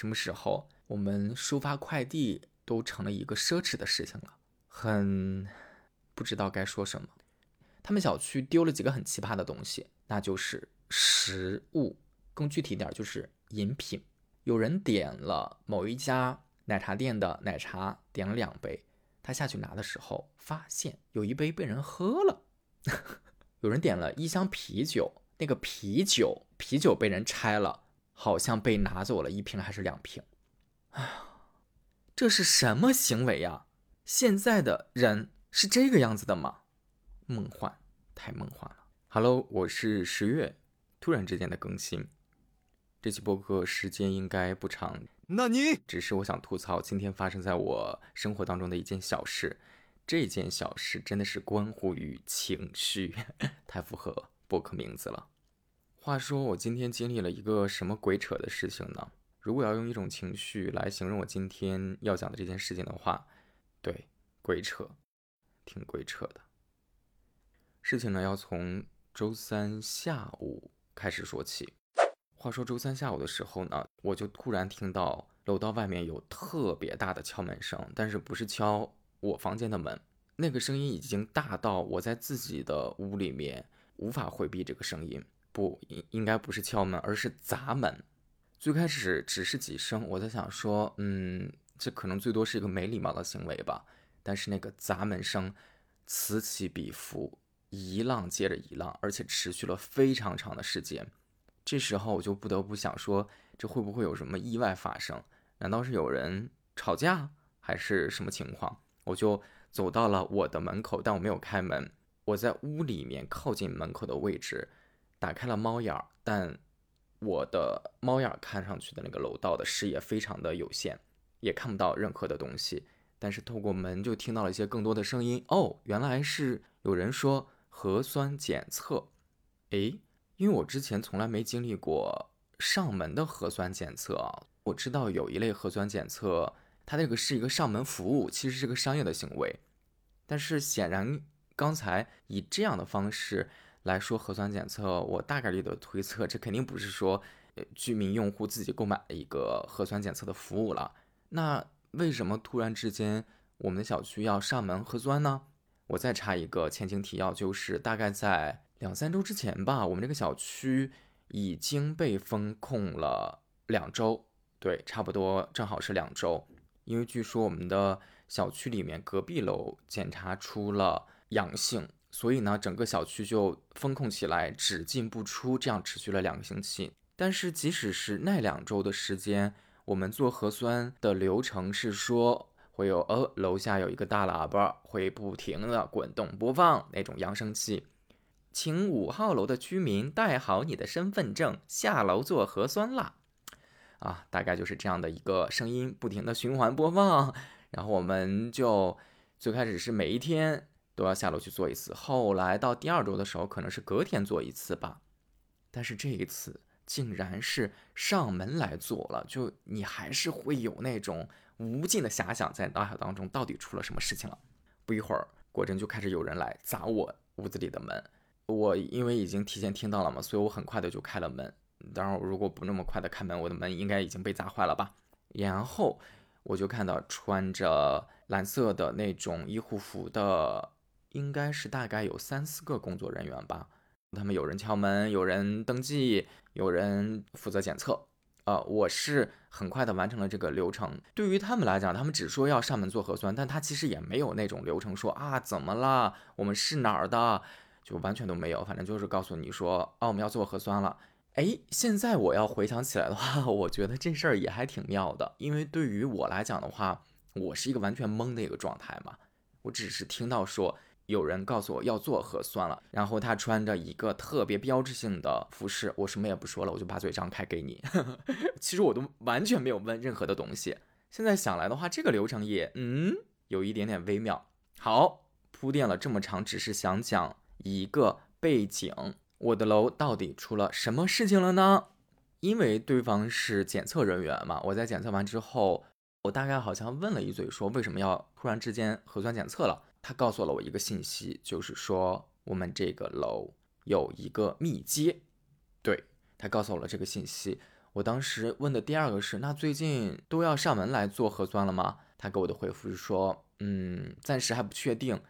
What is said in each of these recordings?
什么时候我们收发快递都成了一个奢侈的事情了，很不知道该说什么。他们小区丢了几个很奇葩的东西，那就是食物，更具体点就是饮品。有人点了某一家奶茶店的奶茶，点了两杯，他下去拿的时候，发现有一杯被人喝了。有人点了一箱啤酒，那个啤酒啤酒被人拆了，好像被拿走了一瓶还是两瓶。哎呀，这是什么行为呀？现在的人是这个样子的吗？梦幻，太梦幻了。Hello，我是十月，突然之间的更新，这期播客时间应该不长。那你只是我想吐槽今天发生在我生活当中的一件小事，这件小事真的是关乎于情绪，太符合播客名字了。话说我今天经历了一个什么鬼扯的事情呢？如果要用一种情绪来形容我今天要讲的这件事情的话，对，鬼扯，挺鬼扯的。事情呢，要从周三下午开始说起。话说周三下午的时候呢，我就突然听到楼道外面有特别大的敲门声，但是不是敲我房间的门，那个声音已经大到我在自己的屋里面无法回避这个声音。不应应该不是敲门，而是砸门。最开始只是几声，我在想说，嗯，这可能最多是一个没礼貌的行为吧。但是那个砸门声此起彼伏。一浪接着一浪，而且持续了非常长的时间。这时候我就不得不想说，这会不会有什么意外发生？难道是有人吵架，还是什么情况？我就走到了我的门口，但我没有开门。我在屋里面靠近门口的位置，打开了猫眼儿，但我的猫眼儿看上去的那个楼道的视野非常的有限，也看不到任何的东西。但是透过门就听到了一些更多的声音。哦，原来是有人说。核酸检测，诶，因为我之前从来没经历过上门的核酸检测啊。我知道有一类核酸检测，它那个是一个上门服务，其实是个商业的行为。但是显然，刚才以这样的方式来说核酸检测，我大概率的推测，这肯定不是说呃居民用户自己购买的一个核酸检测的服务了。那为什么突然之间我们的小区要上门核酸呢？我再插一个前情提要，就是大概在两三周之前吧，我们这个小区已经被封控了两周，对，差不多正好是两周。因为据说我们的小区里面隔壁楼检查出了阳性，所以呢，整个小区就封控起来，只进不出，这样持续了两个星期。但是即使是那两周的时间，我们做核酸的流程是说。会有呃，楼下有一个大喇叭，会不停的滚动播放那种扬声器，请五号楼的居民带好你的身份证，下楼做核酸啦！啊，大概就是这样的一个声音，不停的循环播放。然后我们就最开始是每一天都要下楼去做一次，后来到第二周的时候，可能是隔天做一次吧。但是这一次竟然是上门来做了，就你还是会有那种。无尽的遐想在脑海当中，到底出了什么事情了？不一会儿，果真就开始有人来砸我屋子里的门。我因为已经提前听到了嘛，所以我很快的就开了门。当然，如果不那么快的开门，我的门应该已经被砸坏了吧。然后我就看到穿着蓝色的那种医护服的，应该是大概有三四个工作人员吧。他们有人敲门，有人登记，有人负责检测。呃，我是很快的完成了这个流程。对于他们来讲，他们只说要上门做核酸，但他其实也没有那种流程说啊怎么了，我们是哪儿的，就完全都没有。反正就是告诉你说，啊我们要做核酸了。哎，现在我要回想起来的话，我觉得这事儿也还挺妙的，因为对于我来讲的话，我是一个完全懵的一个状态嘛，我只是听到说。有人告诉我要做核酸了，然后他穿着一个特别标志性的服饰，我什么也不说了，我就把嘴张开给你。其实我都完全没有问任何的东西。现在想来的话，这个流程也嗯有一点点微妙。好，铺垫了这么长，只是想讲一个背景：我的楼到底出了什么事情了呢？因为对方是检测人员嘛，我在检测完之后，我大概好像问了一嘴，说为什么要突然之间核酸检测了。他告诉了我一个信息，就是说我们这个楼有一个密接。对他告诉我了这个信息，我当时问的第二个是，那最近都要上门来做核酸了吗？他给我的回复是说，嗯，暂时还不确定，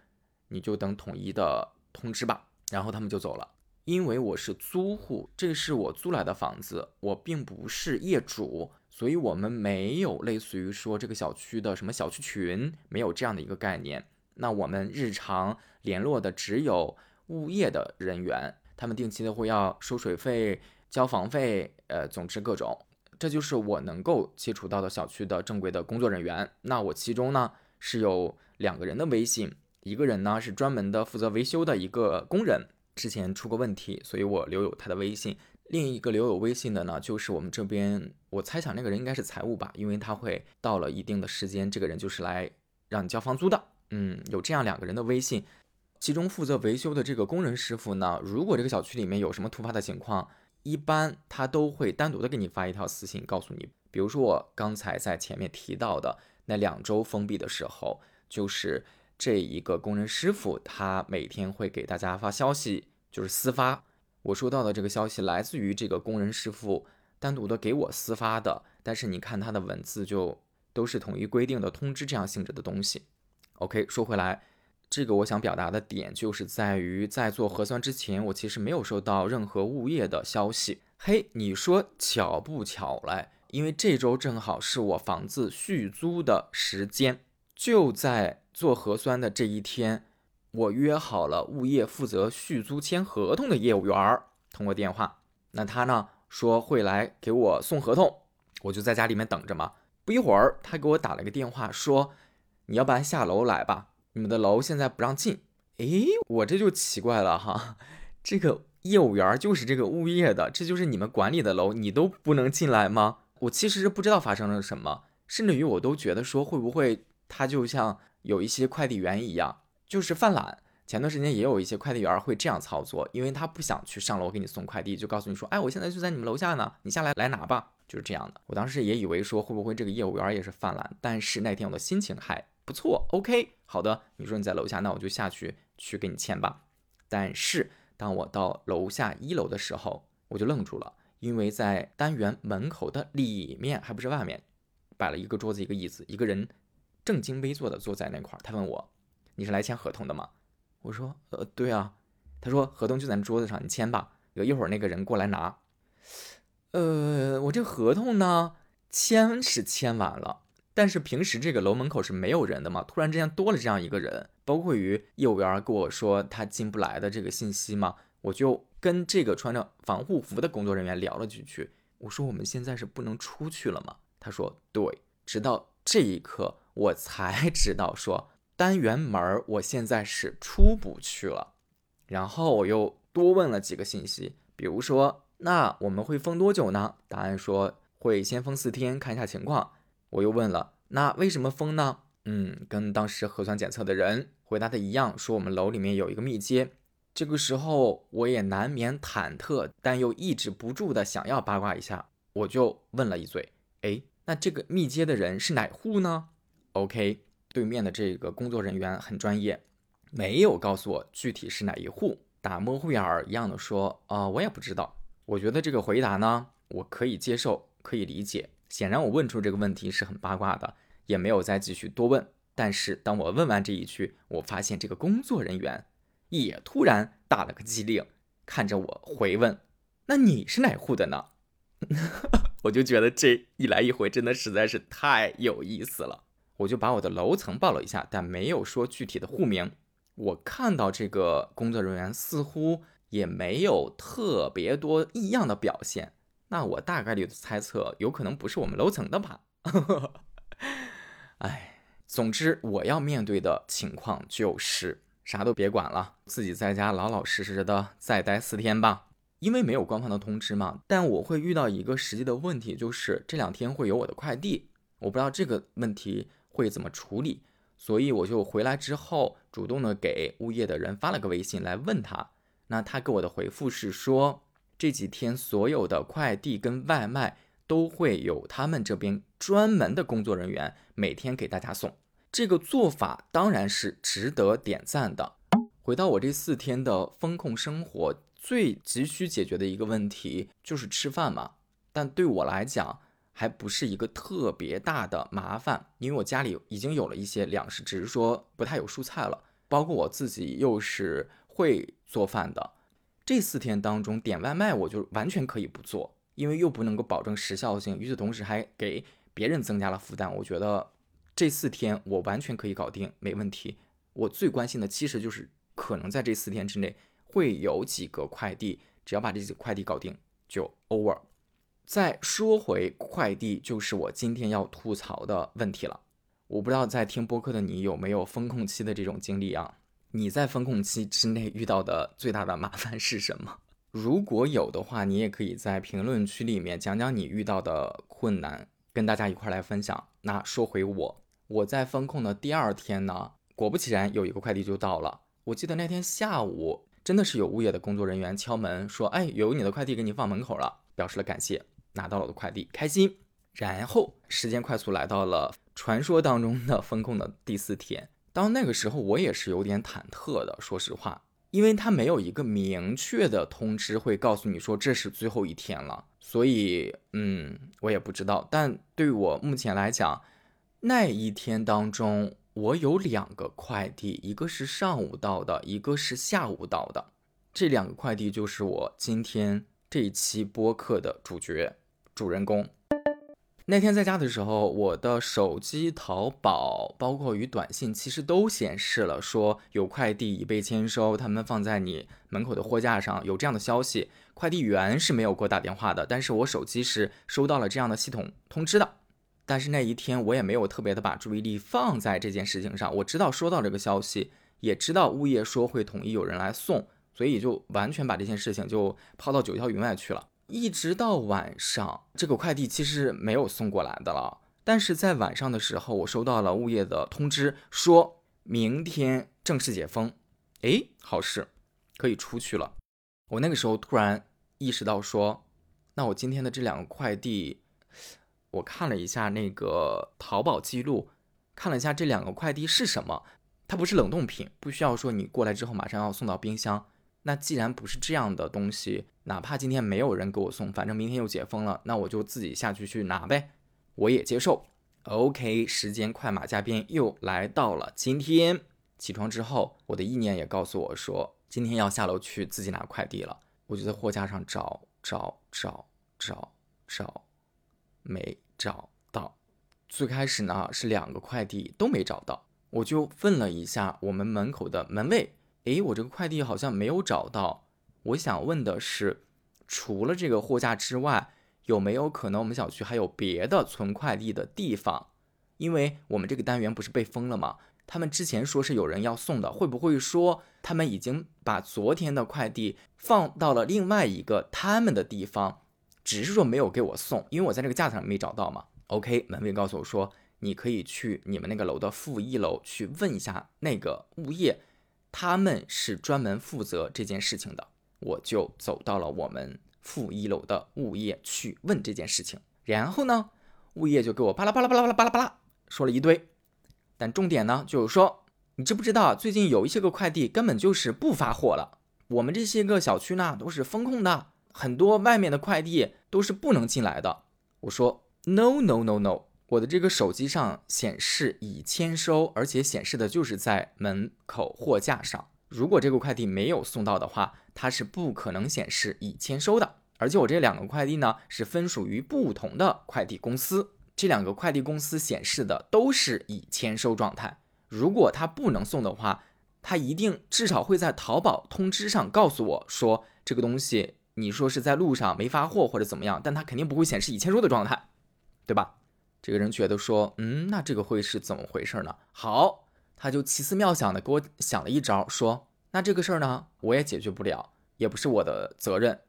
你就等统一的通知吧。然后他们就走了。因为我是租户，这是我租来的房子，我并不是业主，所以我们没有类似于说这个小区的什么小区群，没有这样的一个概念。那我们日常联络的只有物业的人员，他们定期的会要收水费。交房费，呃，总之各种，这就是我能够接触到的小区的正规的工作人员。那我其中呢是有两个人的微信，一个人呢是专门的负责维修的一个工人，之前出过问题，所以我留有他的微信。另一个留有微信的呢，就是我们这边，我猜想那个人应该是财务吧，因为他会到了一定的时间，这个人就是来让你交房租的。嗯，有这样两个人的微信，其中负责维修的这个工人师傅呢，如果这个小区里面有什么突发的情况。一般他都会单独的给你发一条私信，告诉你，比如说我刚才在前面提到的那两周封闭的时候，就是这一个工人师傅，他每天会给大家发消息，就是私发。我收到的这个消息来自于这个工人师傅单独的给我私发的，但是你看他的文字就都是统一规定的通知这样性质的东西。OK，说回来。这个我想表达的点就是在于，在做核酸之前，我其实没有收到任何物业的消息。嘿，你说巧不巧嘞？因为这周正好是我房子续租的时间，就在做核酸的这一天，我约好了物业负责续租签合同的业务员儿通过电话。那他呢说会来给我送合同，我就在家里面等着嘛。不一会儿，他给我打了个电话，说你要不然下楼来吧。你们的楼现在不让进，诶，我这就奇怪了哈，这个业务员就是这个物业的，这就是你们管理的楼，你都不能进来吗？我其实是不知道发生了什么，甚至于我都觉得说会不会他就像有一些快递员一样，就是犯懒。前段时间也有一些快递员会这样操作，因为他不想去上楼给你送快递，就告诉你说，哎，我现在就在你们楼下呢，你下来来拿吧，就是这样的。我当时也以为说会不会这个业务员也是犯懒，但是那天我的心情还。不错，OK，好的。你说你在楼下，那我就下去去给你签吧。但是当我到楼下一楼的时候，我就愣住了，因为在单元门口的里面，还不是外面，摆了一个桌子、一个椅子，一个人正襟危坐的坐在那块儿。他问我：“你是来签合同的吗？”我说：“呃，对啊。”他说：“合同就在桌子上，你签吧。有一会儿那个人过来拿。”呃，我这合同呢，签是签完了。但是平时这个楼门口是没有人的嘛？突然之间多了这样一个人，包括于业务员跟我说他进不来的这个信息嘛，我就跟这个穿着防护服的工作人员聊了几句。我说我们现在是不能出去了吗？他说对。直到这一刻，我才 知道说单元门我现在是出不去了。然后我又多问了几个信息，比如说那我们会封多久呢？答案说会先封四天，看一下情况。我又问了，那为什么封呢？嗯，跟当时核酸检测的人回答的一样，说我们楼里面有一个密接。这个时候我也难免忐忑，但又抑制不住的想要八卦一下，我就问了一嘴，哎，那这个密接的人是哪户呢？OK，对面的这个工作人员很专业，没有告诉我具体是哪一户，打模糊眼儿一样的说，啊，我也不知道。我觉得这个回答呢，我可以接受，可以理解。显然，我问出这个问题是很八卦的，也没有再继续多问。但是，当我问完这一句，我发现这个工作人员也突然打了个机灵，看着我回问：“那你是哪户的呢？” 我就觉得这一来一回真的实在是太有意思了。我就把我的楼层报了一下，但没有说具体的户名。我看到这个工作人员似乎也没有特别多异样的表现。那我大概率的猜测，有可能不是我们楼层的吧。哎，总之我要面对的情况就是啥都别管了，自己在家老老实实的再待四天吧。因为没有官方的通知嘛。但我会遇到一个实际的问题，就是这两天会有我的快递，我不知道这个问题会怎么处理，所以我就回来之后主动的给物业的人发了个微信来问他。那他给我的回复是说。这几天所有的快递跟外卖都会有他们这边专门的工作人员每天给大家送，这个做法当然是值得点赞的。回到我这四天的风控生活，最急需解决的一个问题就是吃饭嘛。但对我来讲还不是一个特别大的麻烦，因为我家里已经有了一些粮食，只是说不太有蔬菜了。包括我自己又是会做饭的，这四天当中点外卖我就完全可以不做，因为又不能够保证时效性，与此同时还给别人增加了负担。我觉得这四天我完全可以搞定，没问题。我最关心的其实就是可能在这四天之内会有几个快递，只要把这几个快递搞定就 over。再说回快递，就是我今天要吐槽的问题了。我不知道在听播客的你有没有风控期的这种经历啊？你在风控期之内遇到的最大的麻烦是什么？如果有的话，你也可以在评论区里面讲讲你遇到的困难，跟大家一块来分享。那说回我，我在风控的第二天呢。果不其然，有一个快递就到了。我记得那天下午，真的是有物业的工作人员敲门说：“哎，有你的快递给你放门口了，表示了感谢，拿到了我的快递，开心。”然后时间快速来到了传说当中的风控的第四天。到那个时候，我也是有点忐忑的，说实话，因为他没有一个明确的通知会告诉你说这是最后一天了，所以，嗯，我也不知道。但对我目前来讲，那一天当中。我有两个快递，一个是上午到的，一个是下午到的。这两个快递就是我今天这一期播客的主角、主人公。那天在家的时候，我的手机淘宝，包括与短信，其实都显示了说有快递已被签收，他们放在你门口的货架上，有这样的消息。快递员是没有给我打电话的，但是我手机是收到了这样的系统通知的。但是那一天我也没有特别的把注意力放在这件事情上。我知道收到这个消息，也知道物业说会统一有人来送，所以就完全把这件事情就抛到九霄云外去了。一直到晚上，这个快递其实没有送过来的了。但是在晚上的时候，我收到了物业的通知，说明天正式解封。哎，好事，可以出去了。我那个时候突然意识到说，那我今天的这两个快递。我看了一下那个淘宝记录，看了一下这两个快递是什么，它不是冷冻品，不需要说你过来之后马上要送到冰箱。那既然不是这样的东西，哪怕今天没有人给我送，反正明天又解封了，那我就自己下去去拿呗，我也接受。OK，时间快马加鞭又来到了今天，起床之后，我的意念也告诉我说，今天要下楼去自己拿快递了。我就在货架上找找找找找。没找到，最开始呢是两个快递都没找到，我就问了一下我们门口的门卫，诶，我这个快递好像没有找到。我想问的是，除了这个货架之外，有没有可能我们小区还有别的存快递的地方？因为我们这个单元不是被封了吗？他们之前说是有人要送的，会不会说他们已经把昨天的快递放到了另外一个他们的地方？只是说没有给我送，因为我在这个架子上没找到嘛。OK，门卫告诉我说，你可以去你们那个楼的负一楼去问一下那个物业，他们是专门负责这件事情的。我就走到了我们负一楼的物业去问这件事情，然后呢，物业就给我巴拉巴拉巴拉巴拉巴拉巴拉说了一堆，但重点呢就是说，你知不知道最近有一些个快递根本就是不发货了，我们这些个小区呢都是封控的。很多外面的快递都是不能进来的。我说 no no no no，我的这个手机上显示已签收，而且显示的就是在门口货架上。如果这个快递没有送到的话，它是不可能显示已签收的。而且我这两个快递呢是分属于不同的快递公司，这两个快递公司显示的都是已签收状态。如果它不能送的话，它一定至少会在淘宝通知上告诉我说这个东西。你说是在路上没发货或者怎么样，但它肯定不会显示已签收的状态，对吧？这个人觉得说，嗯，那这个会是怎么回事呢？好，他就奇思妙想的给我想了一招，说，那这个事儿呢，我也解决不了，也不是我的责任。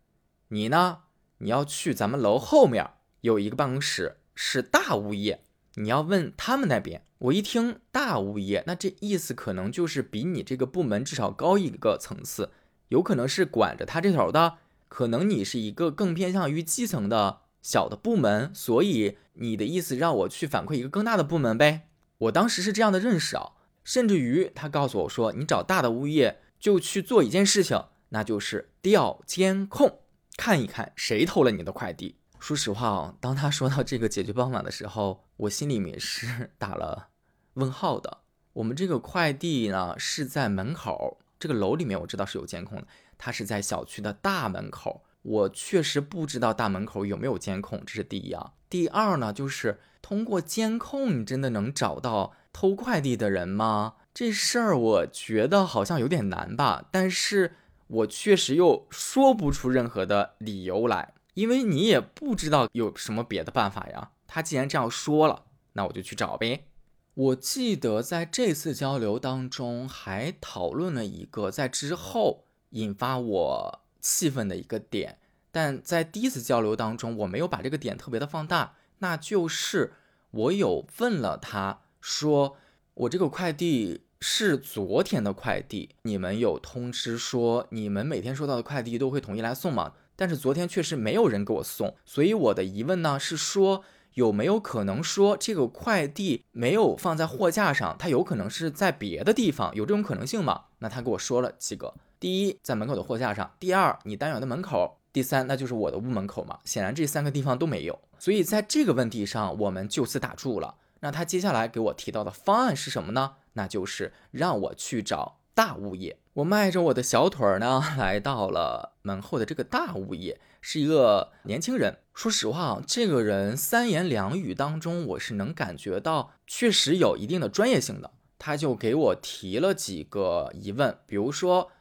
你呢，你要去咱们楼后面有一个办公室，是大物业，你要问他们那边。我一听大物业，那这意思可能就是比你这个部门至少高一个层次，有可能是管着他这头的。可能你是一个更偏向于基层的小的部门，所以你的意思让我去反馈一个更大的部门呗？我当时是这样的认识啊，甚至于他告诉我说，你找大的物业就去做一件事情，那就是调监控，看一看谁偷了你的快递。说实话啊，当他说到这个解决方法的时候，我心里面是 打了问号的。我们这个快递呢是在门口，这个楼里面我知道是有监控的，它是在小区的大门口。我确实不知道大门口有没有监控，这是第一啊。第二呢，就是通过监控，你真的能找到偷快递的人吗？这事儿我觉得好像有点难吧。但是我确实又说不出任何的理由来，因为你也不知道有什么别的办法呀。他既然这样说了，那我就去找呗。我记得在这次交流当中还讨论了一个在之后引发我气愤的一个点，但在第一次交流当中我没有把这个点特别的放大，那就是我有问了他说，我这个快递是昨天的快递，你们有通知说你们每天收到的快递都会统一来送吗？但是昨天确实没有人给我送，所以我的疑问呢是说。有没有可能说这个快递没有放在货架上，它有可能是在别的地方，有这种可能性吗？那他给我说了几个：第一，在门口的货架上；第二，你单元的门口；第三，那就是我的屋门口嘛。显然这三个地方都没有，所以在这个问题上我们就此打住了。那他接下来给我提到的方案是什么呢？那就是让我去找大物业。我迈着我的小腿儿呢，来到了门后的这个大物业。是一个年轻人，说实话，这个人三言两语当中，我是能感觉到确实有一定的专业性的。他就给我提了几个疑问，比如说，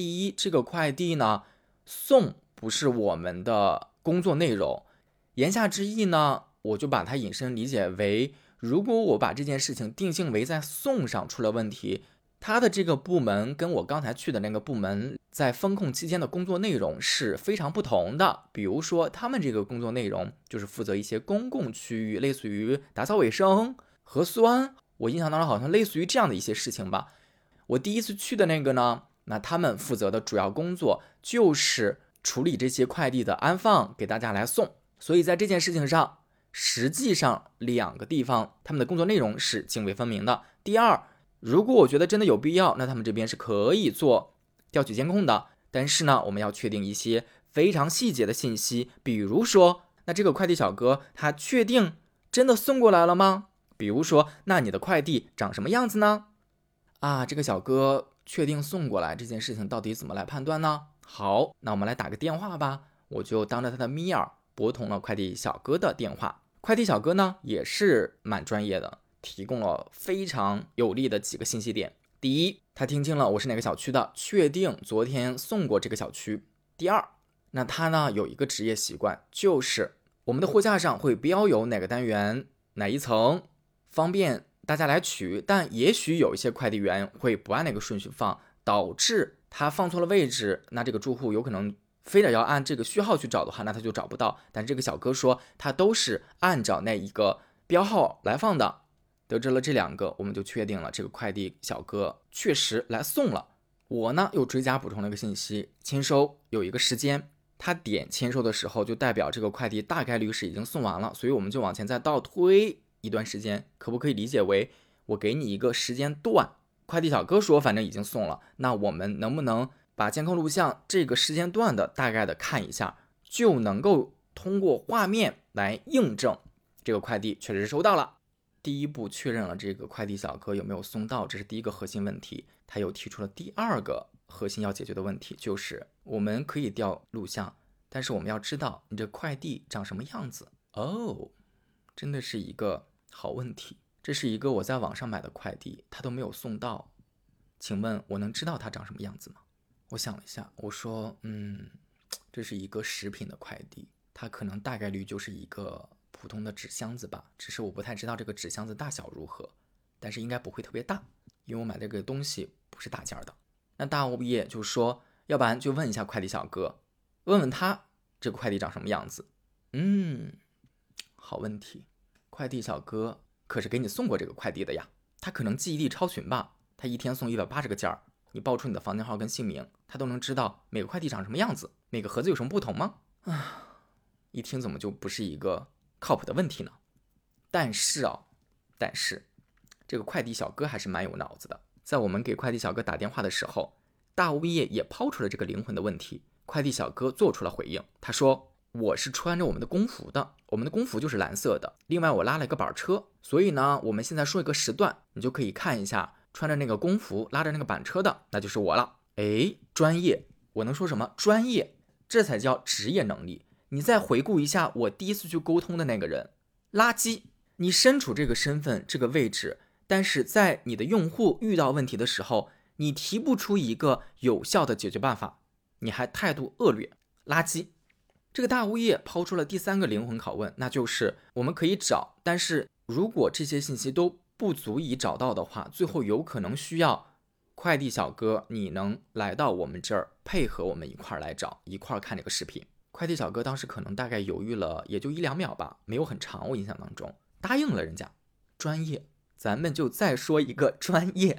第一，这个快递呢送不是我们的工作内容，言下之意呢，我就把它引申理解为，如果我把这件事情定性为在送上出了问题。他的这个部门跟我刚才去的那个部门在风控期间的工作内容是非常不同的。比如说，他们这个工作内容就是负责一些公共区域，类似于打扫卫生、核酸。我印象当中好像类似于这样的一些事情吧。我第一次去的那个呢，那他们负责的主要工作就是处理这些快递的安放，给大家来送。所以在这件事情上，实际上两个地方他们的工作内容是泾渭分明的。第二。如果我觉得真的有必要，那他们这边是可以做调取监控的。但是呢，我们要确定一些非常细节的信息，比如说，那这个快递小哥他确定真的送过来了吗？比如说，那你的快递长什么样子呢？啊，这个小哥确定送过来这件事情到底怎么来判断呢？好，那我们来打个电话吧。我就当着他的面儿拨通了快递小哥的电话。快递小哥呢也是蛮专业的。提供了非常有利的几个信息点。第一，他听清了我是哪个小区的，确定昨天送过这个小区。第二，那他呢有一个职业习惯，就是我们的货架上会标有哪个单元哪一层，方便大家来取。但也许有一些快递员会不按那个顺序放，导致他放错了位置。那这个住户有可能非得要按这个序号去找的话，那他就找不到。但这个小哥说他都是按照那一个标号来放的。得知了这两个，我们就确定了这个快递小哥确实来送了。我呢又追加补充了一个信息，签收有一个时间，他点签收的时候就代表这个快递大概率是已经送完了，所以我们就往前再倒推一段时间，可不可以理解为我给你一个时间段？快递小哥说反正已经送了，那我们能不能把监控录像这个时间段的大概的看一下，就能够通过画面来印证这个快递确实是收到了。第一步确认了这个快递小哥有没有送到，这是第一个核心问题。他又提出了第二个核心要解决的问题，就是我们可以调录像，但是我们要知道你这快递长什么样子哦，真的是一个好问题。这是一个我在网上买的快递，他都没有送到，请问我能知道它长什么样子吗？我想了一下，我说，嗯，这是一个食品的快递，它可能大概率就是一个。普通的纸箱子吧，只是我不太知道这个纸箱子大小如何，但是应该不会特别大，因为我买这个东西不是大件的。那大物业就说，要不然就问一下快递小哥，问问他这个快递长什么样子。嗯，好问题，快递小哥可是给你送过这个快递的呀，他可能记忆力超群吧，他一天送一百八十个件儿，你报出你的房间号跟姓名，他都能知道每个快递长什么样子，每个盒子有什么不同吗？啊，一听怎么就不是一个。靠谱的问题呢？但是啊，但是这个快递小哥还是蛮有脑子的。在我们给快递小哥打电话的时候，大物业也抛出了这个灵魂的问题。快递小哥做出了回应，他说：“我是穿着我们的工服的，我们的工服就是蓝色的。另外我拉了一个板车，所以呢，我们现在说一个时段，你就可以看一下穿着那个工服拉着那个板车的，那就是我了。哎，专业，我能说什么？专业，这才叫职业能力。你再回顾一下我第一次去沟通的那个人，垃圾。你身处这个身份、这个位置，但是在你的用户遇到问题的时候，你提不出一个有效的解决办法，你还态度恶劣，垃圾。这个大物业抛出了第三个灵魂拷问，那就是我们可以找，但是如果这些信息都不足以找到的话，最后有可能需要快递小哥，你能来到我们这儿配合我们一块儿来找，一块儿看这个视频。快递小哥当时可能大概犹豫了也就一两秒吧，没有很长，我印象当中。答应了人家，专业，咱们就再说一个专业。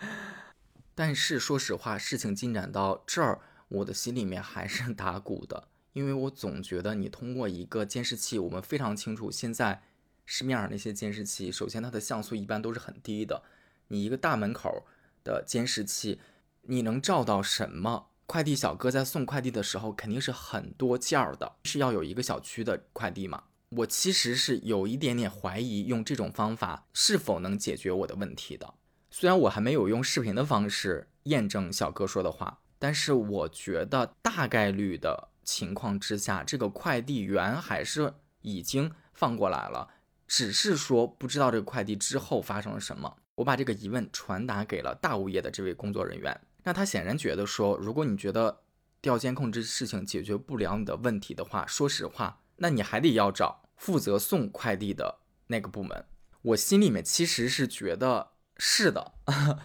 但是说实话，事情进展到这儿，我的心里面还是打鼓的，因为我总觉得你通过一个监视器，我们非常清楚，现在市面上那些监视器，首先它的像素一般都是很低的，你一个大门口的监视器，你能照到什么？快递小哥在送快递的时候，肯定是很多件儿的，是要有一个小区的快递嘛。我其实是有一点点怀疑，用这种方法是否能解决我的问题的。虽然我还没有用视频的方式验证小哥说的话，但是我觉得大概率的情况之下，这个快递员还是已经放过来了，只是说不知道这个快递之后发生了什么。我把这个疑问传达给了大物业的这位工作人员，那他显然觉得说，如果你觉得调监控这事情解决不了你的问题的话，说实话。那你还得要找负责送快递的那个部门。我心里面其实是觉得是的，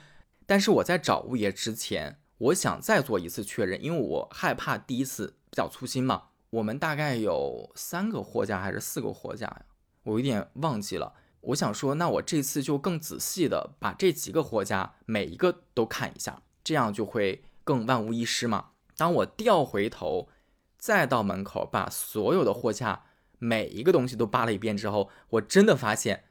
但是我在找物业之前，我想再做一次确认，因为我害怕第一次比较粗心嘛。我们大概有三个货架还是四个货架呀？我有点忘记了。我想说，那我这次就更仔细的把这几个货架每一个都看一下，这样就会更万无一失嘛。当我调回头。再到门口把所有的货架每一个东西都扒了一遍之后，我真的发现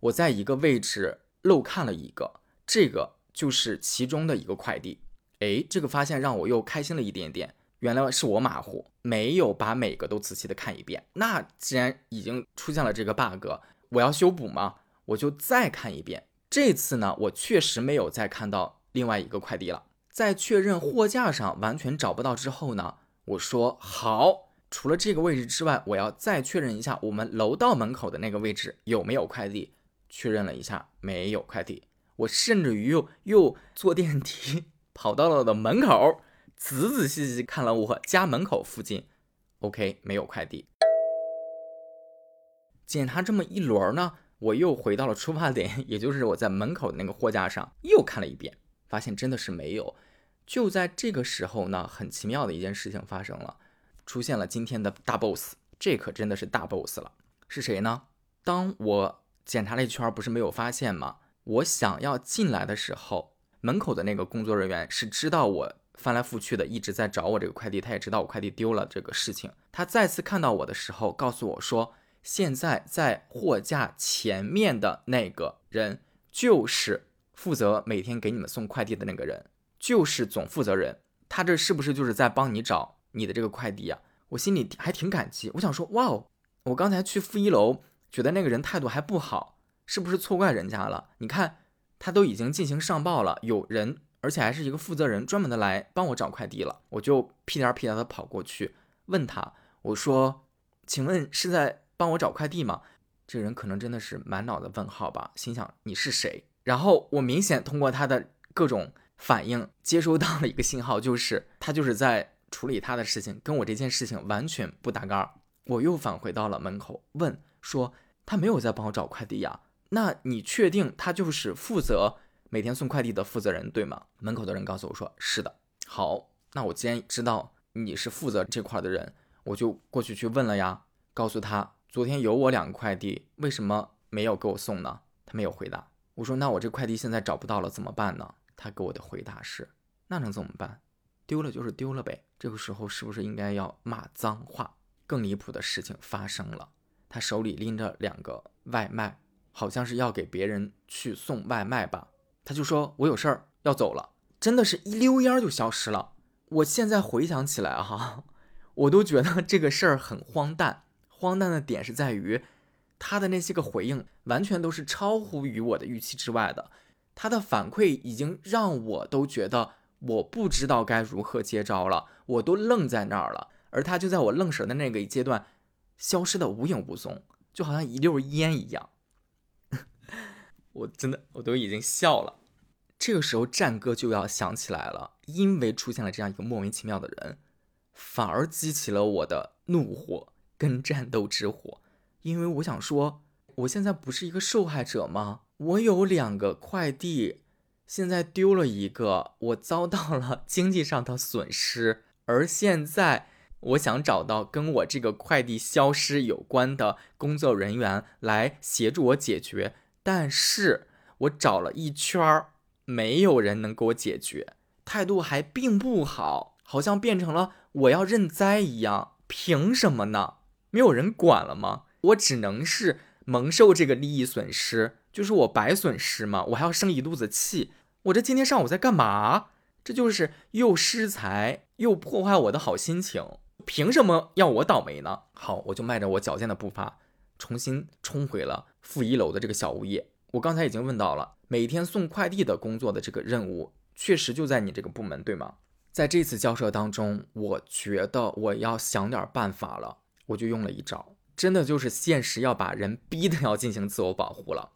我在一个位置漏看了一个，这个就是其中的一个快递。哎，这个发现让我又开心了一点点。原来是我马虎，没有把每个都仔细的看一遍。那既然已经出现了这个 bug，我要修补吗，我就再看一遍。这次呢，我确实没有再看到另外一个快递了。在确认货架上完全找不到之后呢？我说好，除了这个位置之外，我要再确认一下我们楼道门口的那个位置有没有快递。确认了一下，没有快递。我甚至于又又坐电梯 跑到了的门口，仔仔细细看了我家门口附近，OK，没有快递。检查这么一轮呢，我又回到了出发点，也就是我在门口的那个货架上又看了一遍，发现真的是没有。就在这个时候呢，很奇妙的一件事情发生了，出现了今天的大 boss，这可真的是大 boss 了，是谁呢？当我检查了一圈，不是没有发现吗？我想要进来的时候，门口的那个工作人员是知道我翻来覆去的一直在找我这个快递，他也知道我快递丢了这个事情。他再次看到我的时候，告诉我说，现在在货架前面的那个人就是负责每天给你们送快递的那个人。就是总负责人，他这是不是就是在帮你找你的这个快递啊？我心里还挺感激。我想说，哇哦，我刚才去负一楼，觉得那个人态度还不好，是不是错怪人家了？你看，他都已经进行上报了，有人，而且还是一个负责人，专门的来帮我找快递了。我就屁颠屁颠的跑过去问他，我说，请问是在帮我找快递吗？这人可能真的是满脑子问号吧，心想你是谁？然后我明显通过他的各种。反应接收到了一个信号，就是他就是在处理他的事情，跟我这件事情完全不搭嘎。我又返回到了门口，问说他没有在帮我找快递呀？那你确定他就是负责每天送快递的负责人对吗？门口的人告诉我说是的。好，那我既然知道你是负责这块的人，我就过去去问了呀。告诉他昨天有我两个快递，为什么没有给我送呢？他没有回答。我说那我这快递现在找不到了，怎么办呢？他给我的回答是：“那能怎么办？丢了就是丢了呗。”这个时候是不是应该要骂脏话？更离谱的事情发生了，他手里拎着两个外卖，好像是要给别人去送外卖吧。他就说：“我有事儿要走了。”真的是一溜烟就消失了。我现在回想起来哈，我都觉得这个事儿很荒诞。荒诞的点是在于，他的那些个回应完全都是超乎于我的预期之外的。他的反馈已经让我都觉得我不知道该如何接招了，我都愣在那儿了。而他就在我愣神的那个阶段，消失的无影无踪，就好像一溜烟一样。我真的我都已经笑了。这个时候战歌就要响起来了，因为出现了这样一个莫名其妙的人，反而激起了我的怒火跟战斗之火。因为我想说，我现在不是一个受害者吗？我有两个快递，现在丢了一个，我遭到了经济上的损失。而现在，我想找到跟我这个快递消失有关的工作人员来协助我解决，但是我找了一圈儿，没有人能给我解决，态度还并不好，好像变成了我要认栽一样。凭什么呢？没有人管了吗？我只能是蒙受这个利益损失。就是我白损失嘛，我还要生一肚子气。我这今天上午在干嘛？这就是又失财又破坏我的好心情。凭什么要我倒霉呢？好，我就迈着我矫健的步伐，重新冲回了负一楼的这个小物业。我刚才已经问到了，每天送快递的工作的这个任务，确实就在你这个部门，对吗？在这次交涉当中，我觉得我要想点办法了，我就用了一招，真的就是现实要把人逼的要进行自我保护了。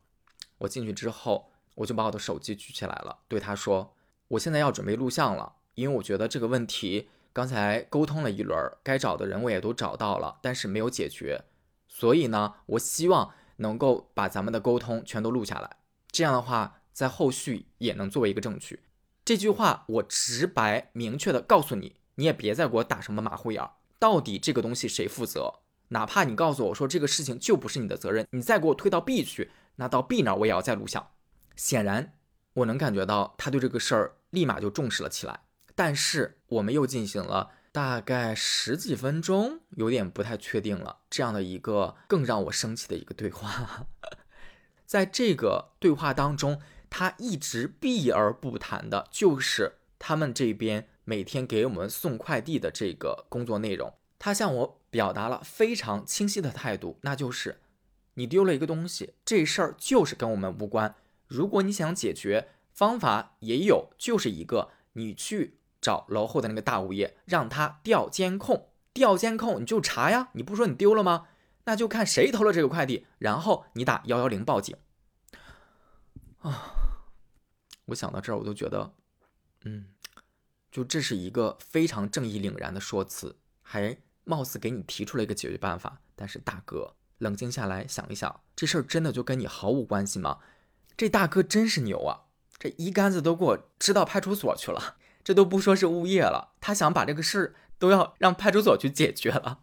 我进去之后，我就把我的手机举起来了，对他说：“我现在要准备录像了，因为我觉得这个问题刚才沟通了一轮，该找的人我也都找到了，但是没有解决。所以呢，我希望能够把咱们的沟通全都录下来，这样的话，在后续也能作为一个证据。这句话我直白明确的告诉你，你也别再给我打什么马虎眼儿。到底这个东西谁负责？哪怕你告诉我说这个事情就不是你的责任，你再给我推到 B 去。”那到 B 那儿我也要再录像，显然我能感觉到他对这个事儿立马就重视了起来。但是我们又进行了大概十几分钟，有点不太确定了。这样的一个更让我生气的一个对话，在这个对话当中，他一直避而不谈的就是他们这边每天给我们送快递的这个工作内容。他向我表达了非常清晰的态度，那就是。你丢了一个东西，这事儿就是跟我们无关。如果你想解决，方法也有，就是一个，你去找楼后的那个大物业，让他调监控，调监控你就查呀。你不说你丢了吗？那就看谁偷了这个快递，然后你打幺幺零报警。啊，我想到这儿，我都觉得，嗯，就这是一个非常正义凛然的说辞，还貌似给你提出了一个解决办法，但是大哥。冷静下来想一想，这事儿真的就跟你毫无关系吗？这大哥真是牛啊！这一竿子都给我支到派出所去了，这都不说是物业了，他想把这个事都要让派出所去解决了。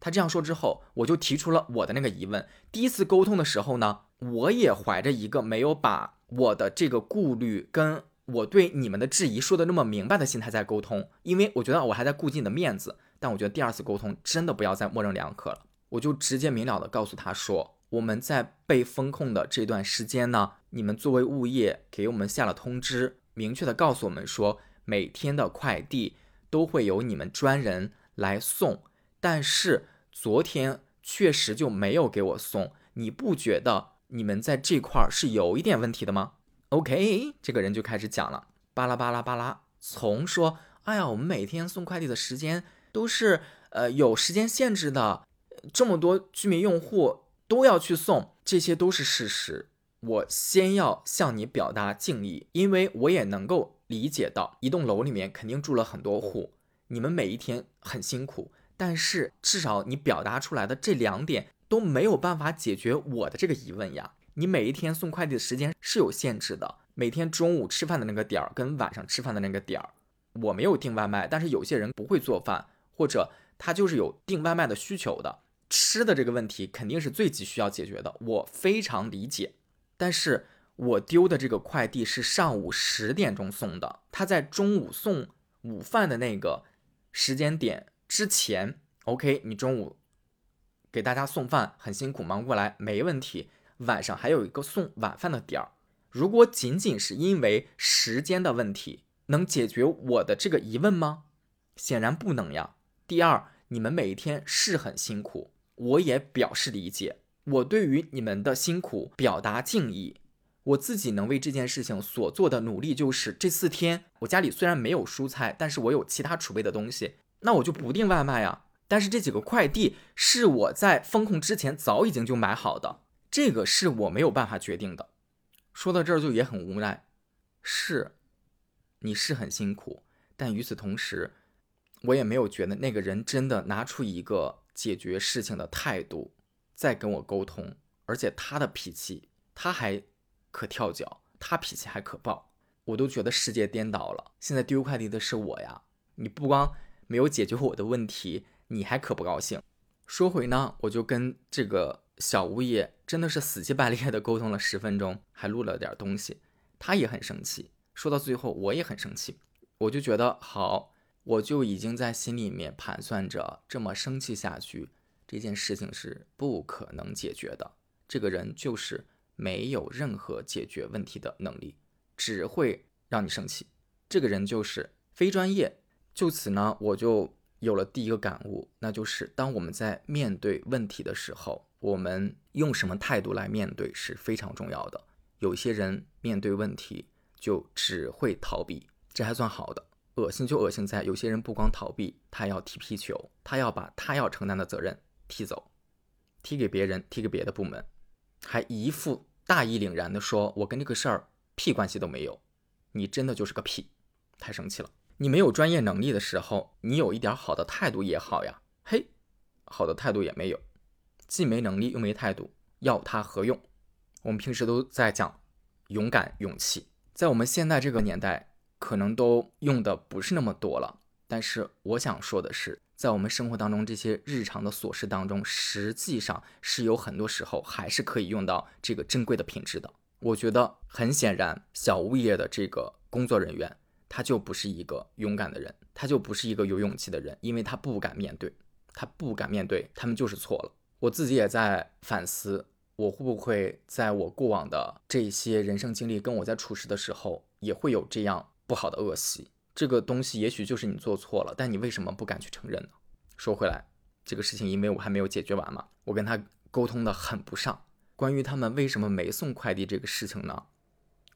他这样说之后，我就提出了我的那个疑问。第一次沟通的时候呢，我也怀着一个没有把我的这个顾虑跟我对你们的质疑说的那么明白的心态在沟通，因为我觉得我还在顾及你的面子。但我觉得第二次沟通真的不要再模棱两可了。我就直接明了的告诉他说，我们在被风控的这段时间呢，你们作为物业给我们下了通知，明确的告诉我们说，每天的快递都会由你们专人来送，但是昨天确实就没有给我送，你不觉得你们在这块儿是有一点问题的吗？OK，这个人就开始讲了，巴拉巴拉巴拉，从说，哎呀，我们每天送快递的时间都是呃有时间限制的。这么多居民用户都要去送，这些都是事实。我先要向你表达敬意，因为我也能够理解到，一栋楼里面肯定住了很多户，你们每一天很辛苦。但是至少你表达出来的这两点都没有办法解决我的这个疑问呀。你每一天送快递的时间是有限制的，每天中午吃饭的那个点儿跟晚上吃饭的那个点儿，我没有订外卖，但是有些人不会做饭，或者他就是有订外卖的需求的。吃的这个问题肯定是最急需要解决的，我非常理解。但是我丢的这个快递是上午十点钟送的，他在中午送午饭的那个时间点之前，OK，你中午给大家送饭很辛苦，忙过来没问题。晚上还有一个送晚饭的点儿，如果仅仅是因为时间的问题，能解决我的这个疑问吗？显然不能呀。第二。你们每一天是很辛苦，我也表示理解。我对于你们的辛苦表达敬意。我自己能为这件事情所做的努力，就是这四天我家里虽然没有蔬菜，但是我有其他储备的东西，那我就不订外卖啊。但是这几个快递是我在封控之前早已经就买好的，这个是我没有办法决定的。说到这儿就也很无奈，是，你是很辛苦，但与此同时，我也没有觉得那个人真的拿出一个解决事情的态度。在跟我沟通，而且他的脾气，他还可跳脚，他脾气还可爆，我都觉得世界颠倒了。现在丢快递的是我呀，你不光没有解决我的问题，你还可不高兴。说回呢，我就跟这个小物业真的是死乞白赖的沟通了十分钟，还录了点东西，他也很生气。说到最后，我也很生气，我就觉得好，我就已经在心里面盘算着，这么生气下去。这件事情是不可能解决的，这个人就是没有任何解决问题的能力，只会让你生气。这个人就是非专业。就此呢，我就有了第一个感悟，那就是当我们在面对问题的时候，我们用什么态度来面对是非常重要的。有些人面对问题就只会逃避，这还算好的。恶心就恶心在有些人不光逃避，他要踢皮球，他要把他要承担的责任。踢走，踢给别人，踢给别的部门，还一副大义凛然的说：“我跟这个事儿屁关系都没有。”你真的就是个屁，太生气了。你没有专业能力的时候，你有一点好的态度也好呀。嘿，好的态度也没有，既没能力又没态度，要他何用？我们平时都在讲勇敢、勇气，在我们现在这个年代，可能都用的不是那么多了。但是我想说的是。在我们生活当中，这些日常的琐事当中，实际上是有很多时候还是可以用到这个珍贵的品质的。我觉得很显然，小物业的这个工作人员，他就不是一个勇敢的人，他就不是一个有勇气的人，因为他不敢面对，他不敢面对，他们就是错了。我自己也在反思，我会不会在我过往的这些人生经历，跟我在处事的时候，也会有这样不好的恶习。这个东西也许就是你做错了，但你为什么不敢去承认呢？说回来，这个事情因为我还没有解决完嘛，我跟他沟通的很不上。关于他们为什么没送快递这个事情呢？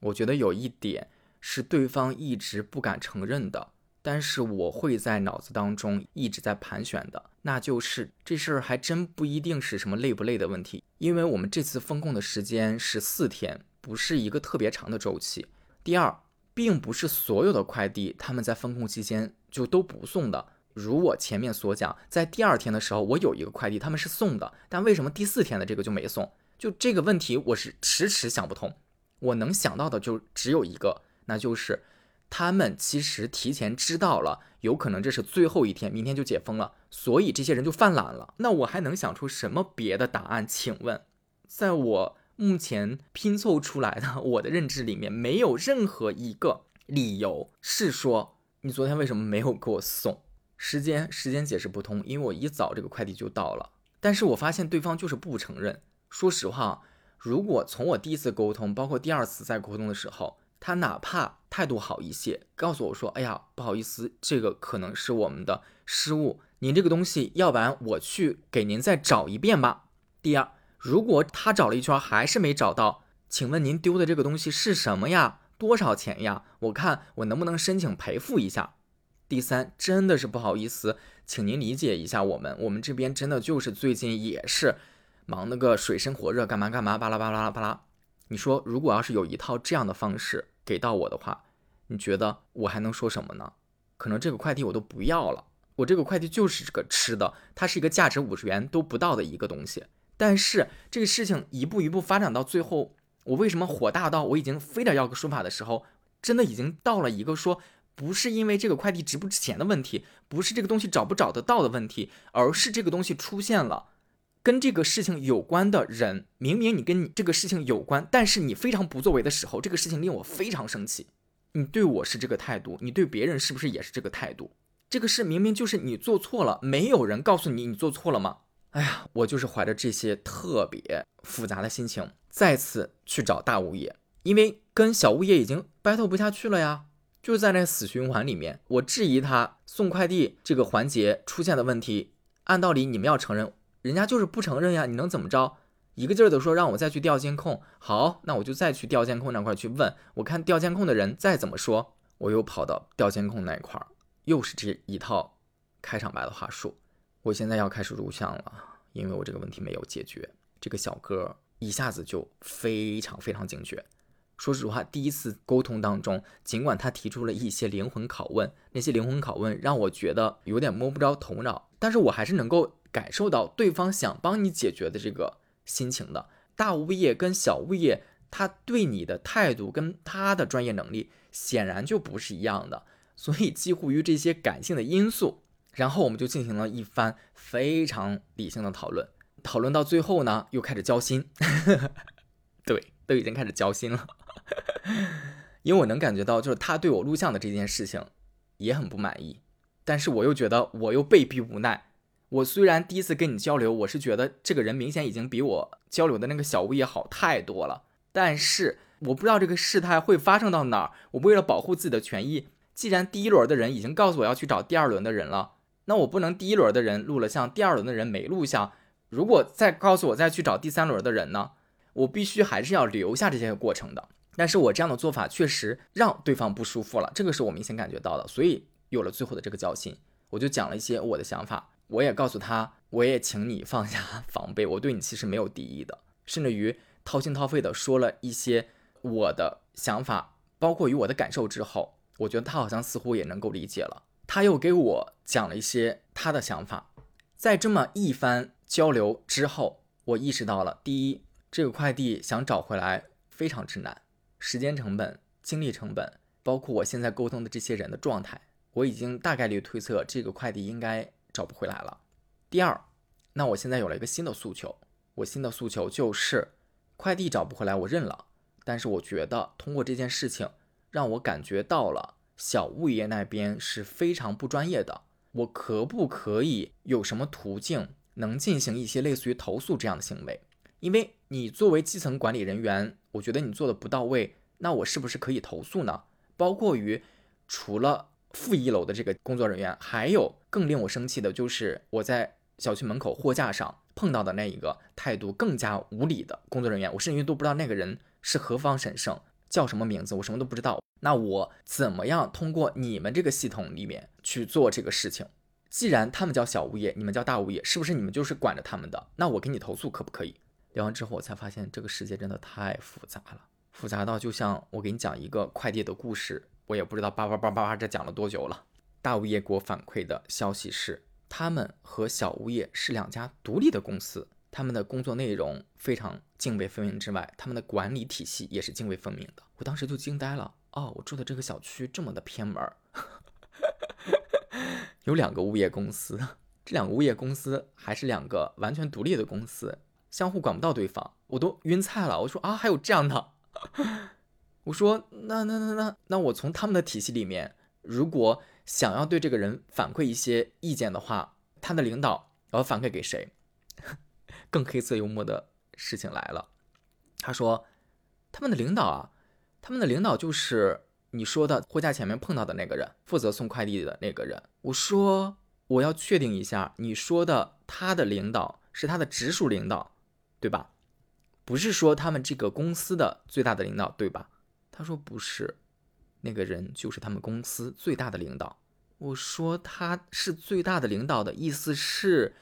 我觉得有一点是对方一直不敢承认的，但是我会在脑子当中一直在盘旋的，那就是这事儿还真不一定是什么累不累的问题，因为我们这次封控的时间是四天，不是一个特别长的周期。第二。并不是所有的快递他们在封控期间就都不送的。如我前面所讲，在第二天的时候，我有一个快递他们是送的，但为什么第四天的这个就没送？就这个问题，我是迟迟想不通。我能想到的就只有一个，那就是他们其实提前知道了，有可能这是最后一天，明天就解封了，所以这些人就犯懒了。那我还能想出什么别的答案？请问，在我。目前拼凑出来的 我的认知里面没有任何一个理由是说你昨天为什么没有给我送时间？时间解释不通，因为我一早这个快递就到了。但是我发现对方就是不承认。说实话，如果从我第一次沟通，包括第二次在沟通的时候，他哪怕态度好一些，告诉我说：“哎呀，不好意思，这个可能是我们的失误，您这个东西，要不然我去给您再找一遍吧。”第二。如果他找了一圈还是没找到，请问您丢的这个东西是什么呀？多少钱呀？我看我能不能申请赔付一下。第三，真的是不好意思，请您理解一下我们，我们这边真的就是最近也是忙那个水深火热，干嘛干嘛，巴拉巴拉巴拉。你说如果要是有一套这样的方式给到我的话，你觉得我还能说什么呢？可能这个快递我都不要了，我这个快递就是这个吃的，它是一个价值五十元都不到的一个东西。但是这个事情一步一步发展到最后，我为什么火大到我已经非得要个说法的时候，真的已经到了一个说不是因为这个快递值不值钱的问题，不是这个东西找不找得到的问题，而是这个东西出现了跟这个事情有关的人，明明你跟你这个事情有关，但是你非常不作为的时候，这个事情令我非常生气。你对我是这个态度，你对别人是不是也是这个态度？这个事明明就是你做错了，没有人告诉你你做错了吗？哎呀，我就是怀着这些特别复杂的心情，再次去找大物业，因为跟小物业已经 battle 不下去了呀，就在那死循环里面，我质疑他送快递这个环节出现的问题，按道理你们要承认，人家就是不承认呀，你能怎么着？一个劲儿的说让我再去调监控，好，那我就再去调监控那块去问，我看调监控的人再怎么说，我又跑到调监控那块儿，又是这一套开场白的话术。我现在要开始录像了，因为我这个问题没有解决。这个小哥一下子就非常非常警觉。说实话，第一次沟通当中，尽管他提出了一些灵魂拷问，那些灵魂拷问让我觉得有点摸不着头脑，但是我还是能够感受到对方想帮你解决的这个。心情的大物业跟小物业，他对你的态度跟他的专业能力显然就不是一样的，所以几乎于这些感性的因素，然后我们就进行了一番非常理性的讨论，讨论到最后呢，又开始交心，对，都已经开始交心了，因为我能感觉到，就是他对我录像的这件事情也很不满意，但是我又觉得我又被逼无奈。我虽然第一次跟你交流，我是觉得这个人明显已经比我交流的那个小物业好太多了，但是我不知道这个事态会发生到哪儿。我为了保护自己的权益，既然第一轮的人已经告诉我要去找第二轮的人了，那我不能第一轮的人录了像，第二轮的人没录像。如果再告诉我再去找第三轮的人呢？我必须还是要留下这些过程的。但是我这样的做法确实让对方不舒服了，这个是我明显感觉到的，所以有了最后的这个交心，我就讲了一些我的想法。我也告诉他，我也请你放下 防备，我对你其实没有敌意的，甚至于掏心掏肺的说了一些我的想法，包括与我的感受之后，我觉得他好像似乎也能够理解了。他又给我讲了一些他的想法，在这么一番交流之后，我意识到了，第一，这个快递想找回来非常之难，时间成本、精力成本，包括我现在沟通的这些人的状态，我已经大概率推测这个快递应该。找不回来了。第二，那我现在有了一个新的诉求，我新的诉求就是快递找不回来，我认了。但是我觉得通过这件事情，让我感觉到了小物业那边是非常不专业的。我可不可以有什么途径能进行一些类似于投诉这样的行为？因为你作为基层管理人员，我觉得你做的不到位，那我是不是可以投诉呢？包括于除了。负一楼的这个工作人员，还有更令我生气的就是我在小区门口货架上碰到的那一个态度更加无理的工作人员，我甚至于都不知道那个人是何方神圣，叫什么名字，我什么都不知道。那我怎么样通过你们这个系统里面去做这个事情？既然他们叫小物业，你们叫大物业，是不是你们就是管着他们的？那我给你投诉可不可以？聊完之后，我才发现这个世界真的太复杂了，复杂到就像我给你讲一个快递的故事。我也不知道叭叭叭叭叭这讲了多久了。大物业给我反馈的消息是，他们和小物业是两家独立的公司，他们的工作内容非常泾渭分明之外，他们的管理体系也是泾渭分明的。我当时就惊呆了，哦，我住的这个小区这么的偏门，有两个物业公司，这两个物业公司还是两个完全独立的公司，相互管不到对方，我都晕菜了。我说啊，还有这样的。我说，那那那那那，我从他们的体系里面，如果想要对这个人反馈一些意见的话，他的领导要反馈给谁？更黑色幽默的事情来了，他说，他们的领导啊，他们的领导就是你说的货架前面碰到的那个人，负责送快递的那个人。我说，我要确定一下，你说的他的领导是他的直属领导，对吧？不是说他们这个公司的最大的领导，对吧？他说不是，那个人就是他们公司最大的领导。我说他是最大的领导的意思是，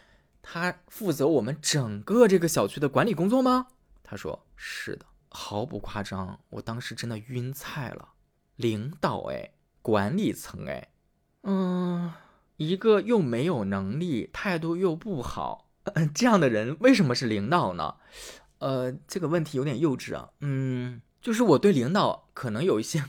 他负责我们整个这个小区的管理工作吗？他说是的，毫不夸张。我当时真的晕菜了，领导哎，管理层哎，嗯，一个又没有能力、态度又不好这样的人，为什么是领导呢？呃，这个问题有点幼稚啊，嗯。就是我对领导可能有一些，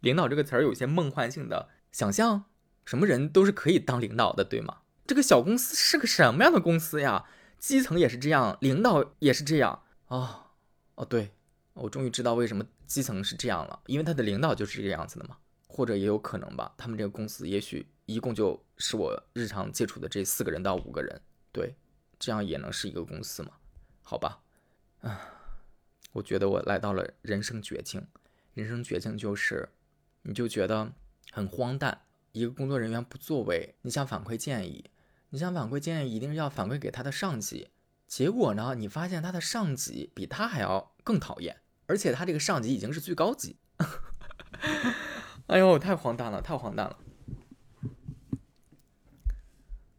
领导这个词儿有些梦幻性的想象，什么人都是可以当领导的，对吗？这个小公司是个什么样的公司呀？基层也是这样，领导也是这样哦哦，对，我终于知道为什么基层是这样了，因为他的领导就是这个样子的嘛。或者也有可能吧，他们这个公司也许一共就是我日常接触的这四个人到五个人，对，这样也能是一个公司吗？好吧，啊。我觉得我来到了人生绝境，人生绝境就是，你就觉得很荒诞。一个工作人员不作为，你想反馈建议，你想反馈建议，一定是要反馈给他的上级。结果呢，你发现他的上级比他还要更讨厌，而且他这个上级已经是最高级。哎呦，太荒诞了，太荒诞了。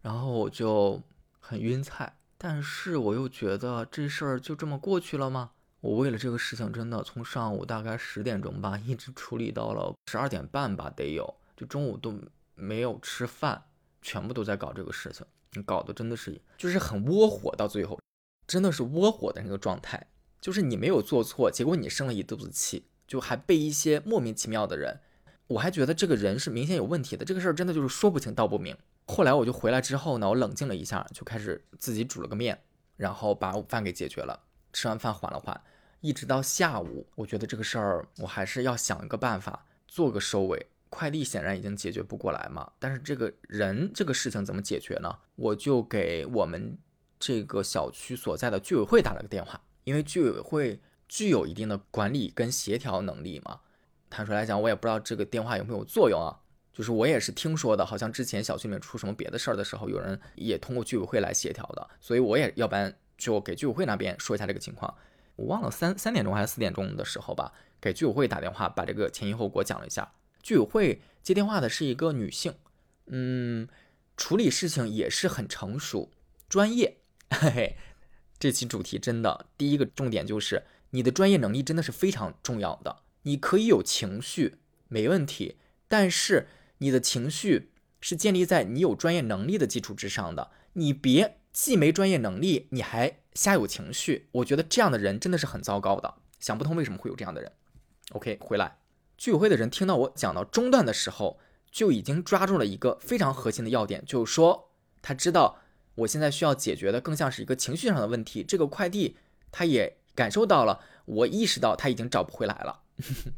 然后我就很晕菜，但是我又觉得这事儿就这么过去了吗？我为了这个事情，真的从上午大概十点钟吧，一直处理到了十二点半吧，得有，就中午都没有吃饭，全部都在搞这个事情，搞得真的是就是很窝火，到最后真的是窝火的那个状态，就是你没有做错，结果你生了一肚子气，就还被一些莫名其妙的人，我还觉得这个人是明显有问题的，这个事儿真的就是说不清道不明。后来我就回来之后呢，我冷静了一下，就开始自己煮了个面，然后把午饭给解决了。吃完饭缓了缓，一直到下午，我觉得这个事儿我还是要想一个办法做个收尾。快递显然已经解决不过来嘛，但是这个人这个事情怎么解决呢？我就给我们这个小区所在的居委会打了个电话，因为居委会具有一定的管理跟协调能力嘛。坦率来讲，我也不知道这个电话有没有作用啊。就是我也是听说的，好像之前小区里面出什么别的事儿的时候，有人也通过居委会来协调的，所以我也要不然就给居委会那边说一下这个情况。我忘了三三点钟还是四点钟的时候吧，给居委会打电话，把这个前因后果讲了一下。居委会接电话的是一个女性，嗯，处理事情也是很成熟、专业。嘿嘿，这期主题真的第一个重点就是你的专业能力真的是非常重要的。你可以有情绪，没问题，但是。你的情绪是建立在你有专业能力的基础之上的，你别既没专业能力，你还瞎有情绪。我觉得这样的人真的是很糟糕的，想不通为什么会有这样的人。OK，回来，居委会的人听到我讲到中段的时候，就已经抓住了一个非常核心的要点，就是说他知道我现在需要解决的更像是一个情绪上的问题。这个快递他也感受到了，我意识到他已经找不回来了，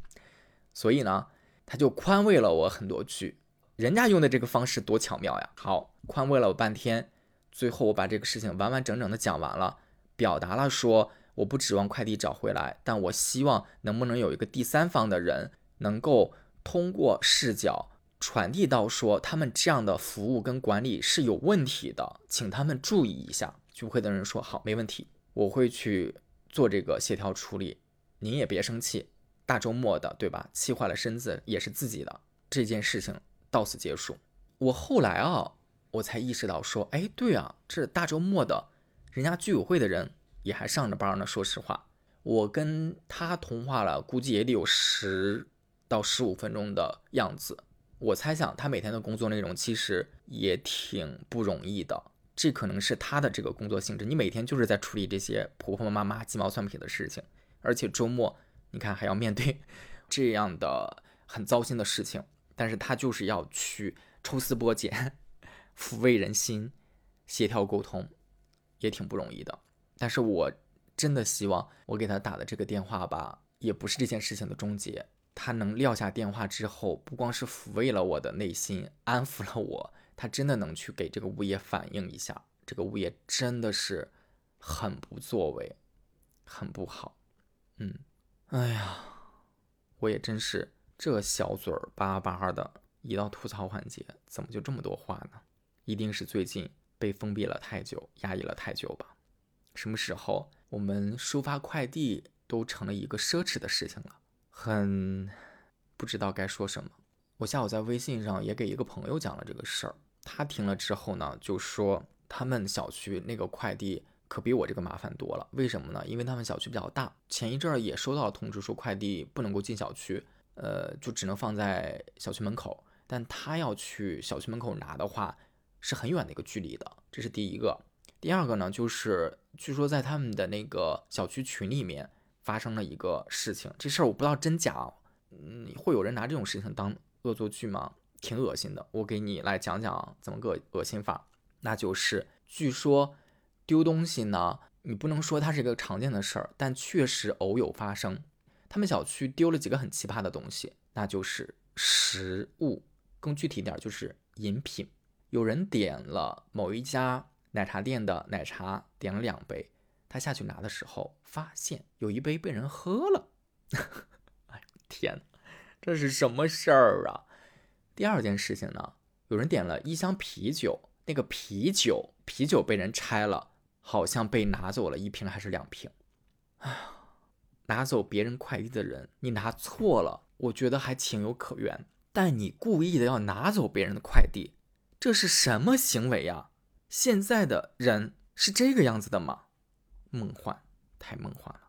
所以呢。他就宽慰了我很多句，人家用的这个方式多巧妙呀！好，宽慰了我半天，最后我把这个事情完完整整的讲完了，表达了说我不指望快递找回来，但我希望能不能有一个第三方的人能够通过视角传递到说他们这样的服务跟管理是有问题的，请他们注意一下。居委会的人说好，没问题，我会去做这个协调处理，您也别生气。大周末的，对吧？气坏了身子也是自己的。这件事情到此结束。我后来啊，我才意识到说，哎，对啊，这大周末的，人家居委会的人也还上着班呢。说实话，我跟他通话了，估计也得有十到十五分钟的样子。我猜想他每天的工作内容其实也挺不容易的。这可能是他的这个工作性质。你每天就是在处理这些婆婆妈妈鸡毛蒜皮的事情，而且周末。你看，还要面对 这样的很糟心的事情，但是他就是要去抽丝剥茧、抚慰人心、协调沟通，也挺不容易的。但是我真的希望我给他打的这个电话吧，也不是这件事情的终结。他能撂下电话之后，不光是抚慰了我的内心，安抚了我，他真的能去给这个物业反映一下，这个物业真的是很不作为，很不好，嗯。哎呀，我也真是这小嘴儿巴巴的，一到吐槽环节，怎么就这么多话呢？一定是最近被封闭了太久，压抑了太久吧？什么时候我们收发快递都成了一个奢侈的事情了？很不知道该说什么。我下午在微信上也给一个朋友讲了这个事儿，他听了之后呢，就说他们小区那个快递。可比我这个麻烦多了，为什么呢？因为他们小区比较大，前一阵儿也收到了通知，说快递不能够进小区，呃，就只能放在小区门口。但他要去小区门口拿的话，是很远的一个距离的，这是第一个。第二个呢，就是据说在他们的那个小区群里面发生了一个事情，这事儿我不知道真假，嗯，会有人拿这种事情当恶作剧吗？挺恶心的。我给你来讲讲怎么个恶心法，那就是据说。丢东西呢？你不能说它是一个常见的事儿，但确实偶有发生。他们小区丢了几个很奇葩的东西，那就是食物，更具体点就是饮品。有人点了某一家奶茶店的奶茶，点了两杯。他下去拿的时候，发现有一杯被人喝了。哎，天哪，这是什么事儿啊？第二件事情呢，有人点了一箱啤酒，那个啤酒啤酒被人拆了，好像被拿走了一瓶还是两瓶。哎呀，拿走别人快递的人，你拿错了，我觉得还情有可原。但你故意的要拿走别人的快递。这是什么行为呀现在的人是这个样子的吗？梦幻太梦幻了。